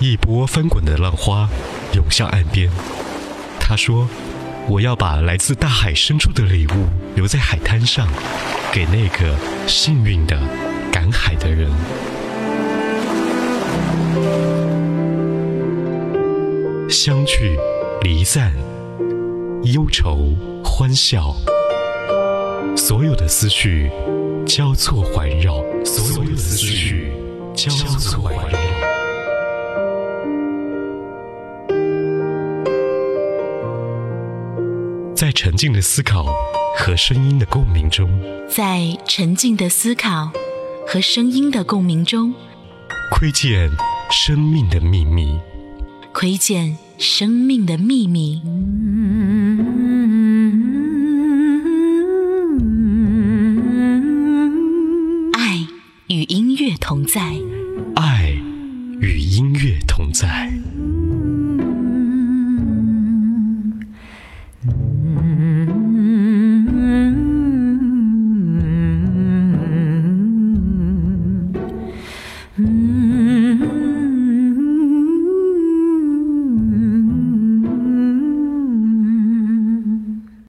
一波翻滚的浪花涌向岸边。他说：“我要把来自大海深处的礼物留在海滩上，给那个幸运的赶海的人。”相聚，离散，忧愁，欢笑，所有的思绪交错环绕，所有的思绪交错环绕。在沉静的思考和声音的共鸣中，在沉静的思考和声音的共鸣中，窥见生命的秘密。窥见生命的秘密。爱与音乐同在。爱与音乐同在。